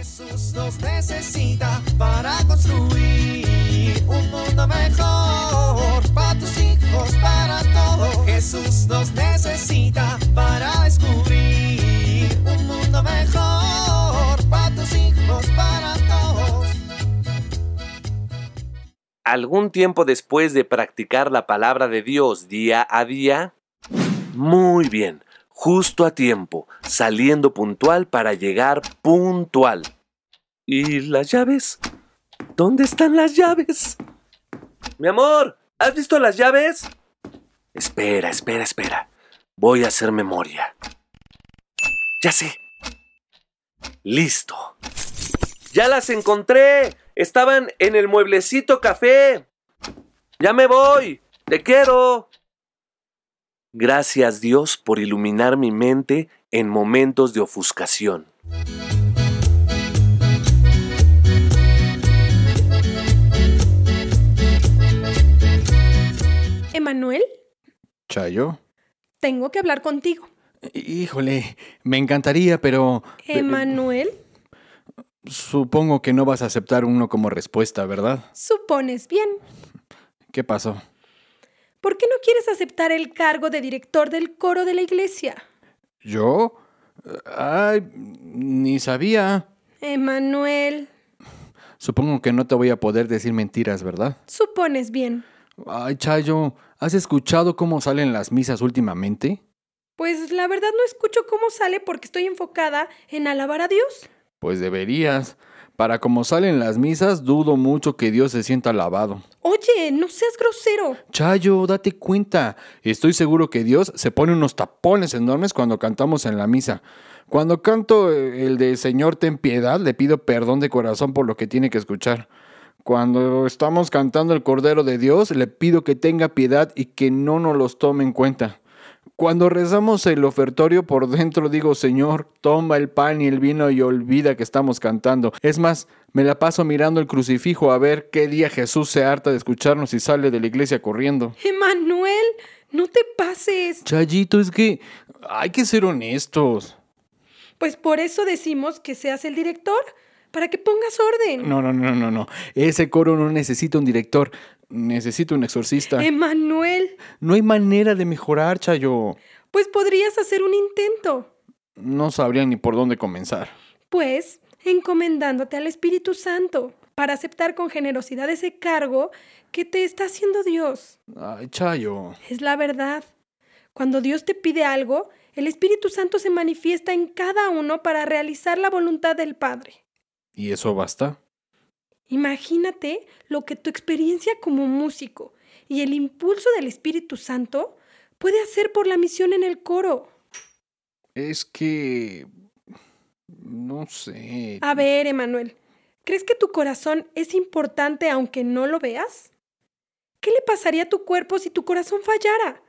Jesús nos necesita para construir un mundo mejor para tus hijos, para todos. Jesús nos necesita para descubrir un mundo mejor para tus hijos, para todos. Algún tiempo después de practicar la palabra de Dios día a día, muy bien, justo a tiempo, saliendo puntual para llegar puntual. ¿Y las llaves? ¿Dónde están las llaves? Mi amor, ¿has visto las llaves? Espera, espera, espera. Voy a hacer memoria. Ya sé. Listo. Ya las encontré. Estaban en el mueblecito café. Ya me voy. Te quiero. Gracias Dios por iluminar mi mente en momentos de ofuscación. Emanuel, Chayo. tengo que hablar contigo. Híjole, me encantaría, pero... Emanuel, Supongo que no vas a aceptar uno como respuesta, ¿verdad? supones bien. ¿Qué pasó? ¿Por qué no quieres aceptar el cargo de director del coro de la iglesia? ¿Yo? Ay, ni sabía. Emanuel, Supongo que no te voy a poder decir mentiras, ¿verdad? supones bien. Ay, Chayo, ¿has escuchado cómo salen las misas últimamente? Pues la verdad no escucho cómo sale porque estoy enfocada en alabar a Dios. Pues deberías. Para como salen las misas, dudo mucho que Dios se sienta alabado. Oye, no seas grosero. Chayo, date cuenta. Estoy seguro que Dios se pone unos tapones enormes cuando cantamos en la misa. Cuando canto eh, el de Señor, ten piedad, le pido perdón de corazón por lo que tiene que escuchar. Cuando estamos cantando el Cordero de Dios, le pido que tenga piedad y que no nos los tome en cuenta. Cuando rezamos el ofertorio por dentro digo, Señor, toma el pan y el vino y olvida que estamos cantando. Es más, me la paso mirando el crucifijo a ver qué día Jesús se harta de escucharnos y sale de la iglesia corriendo. Emanuel, no te pases. Chayito, es que hay que ser honestos. Pues por eso decimos que seas el director, para que pongas orden. No, no, no, no, no. Ese coro no necesita un director, necesita un exorcista. Emanuel, No hay manera de mejorar, Chayo. pues podrías hacer un intento. No sabría ni por dónde comenzar. Pues encomendándote al Espíritu Santo para aceptar con generosidad ese cargo que te está haciendo Dios. Ay, Chayo. Es la verdad. Cuando Dios te pide algo, el Espíritu Santo se manifiesta en cada uno para realizar la voluntad del Padre. ¿Y eso basta? Imagínate lo que tu experiencia como músico y el impulso del Espíritu Santo puede hacer por la misión en el coro. Es que... No sé. A ver, Emanuel, ¿crees que tu corazón es importante aunque no lo veas? ¿Qué le pasaría a tu cuerpo si tu corazón fallara?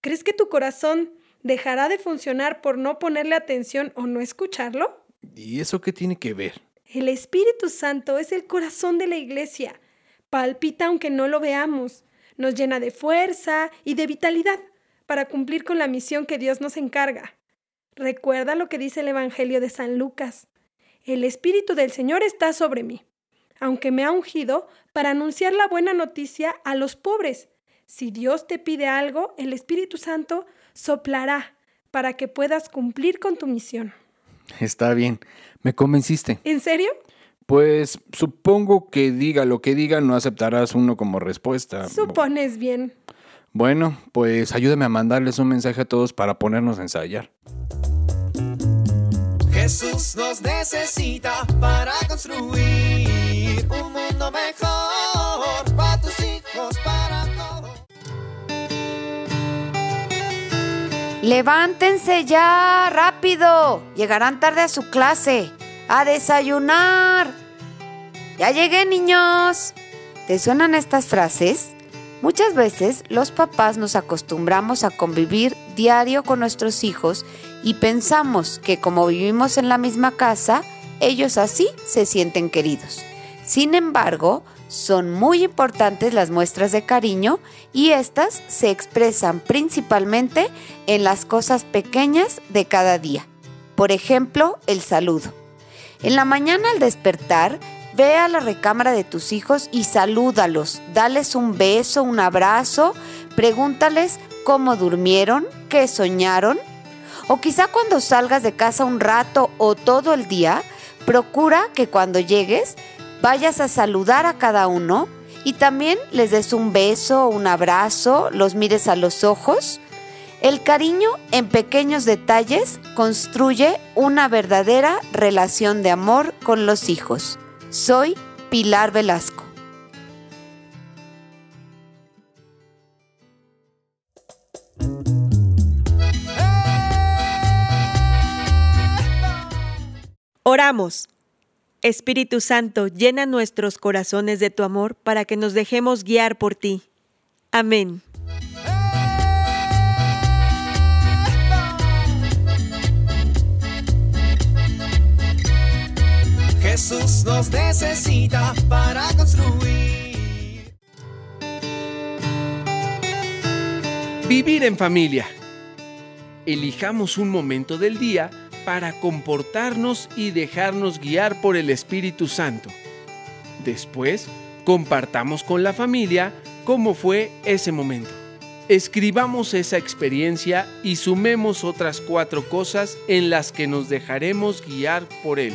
¿Crees que tu corazón dejará de funcionar por no ponerle atención o no escucharlo? ¿Y eso qué tiene que ver? El Espíritu Santo es el corazón de la iglesia. Palpita aunque no lo veamos. Nos llena de fuerza y de vitalidad para cumplir con la misión que Dios nos encarga. Recuerda lo que dice el Evangelio de San Lucas. El Espíritu del Señor está sobre mí, aunque me ha ungido para anunciar la buena noticia a los pobres. Si Dios te pide algo, el Espíritu Santo soplará para que puedas cumplir con tu misión. Está bien. Me convenciste. ¿En serio? Pues supongo que diga lo que diga, no aceptarás uno como respuesta. Supones bien. Bueno, pues ayúdame a mandarles un mensaje a todos para ponernos a ensayar. Jesús nos necesita para construir un mundo mejor para tus hijos, para Levántense ya, rápido. Llegarán tarde a su clase. A desayunar. Ya llegué, niños. ¿Te suenan estas frases? Muchas veces los papás nos acostumbramos a convivir diario con nuestros hijos y pensamos que como vivimos en la misma casa, ellos así se sienten queridos. Sin embargo, son muy importantes las muestras de cariño y estas se expresan principalmente en las cosas pequeñas de cada día. Por ejemplo, el saludo. En la mañana al despertar, ve a la recámara de tus hijos y salúdalos. Dales un beso, un abrazo, pregúntales cómo durmieron, qué soñaron. O quizá cuando salgas de casa un rato o todo el día, procura que cuando llegues vayas a saludar a cada uno y también les des un beso, un abrazo, los mires a los ojos. El cariño en pequeños detalles construye una verdadera relación de amor con los hijos. Soy Pilar Velasco. Oramos. Espíritu Santo, llena nuestros corazones de tu amor para que nos dejemos guiar por ti. Amén. Jesús nos necesita para construir. Vivir en familia. Elijamos un momento del día para comportarnos y dejarnos guiar por el Espíritu Santo. Después, compartamos con la familia cómo fue ese momento. Escribamos esa experiencia y sumemos otras cuatro cosas en las que nos dejaremos guiar por Él.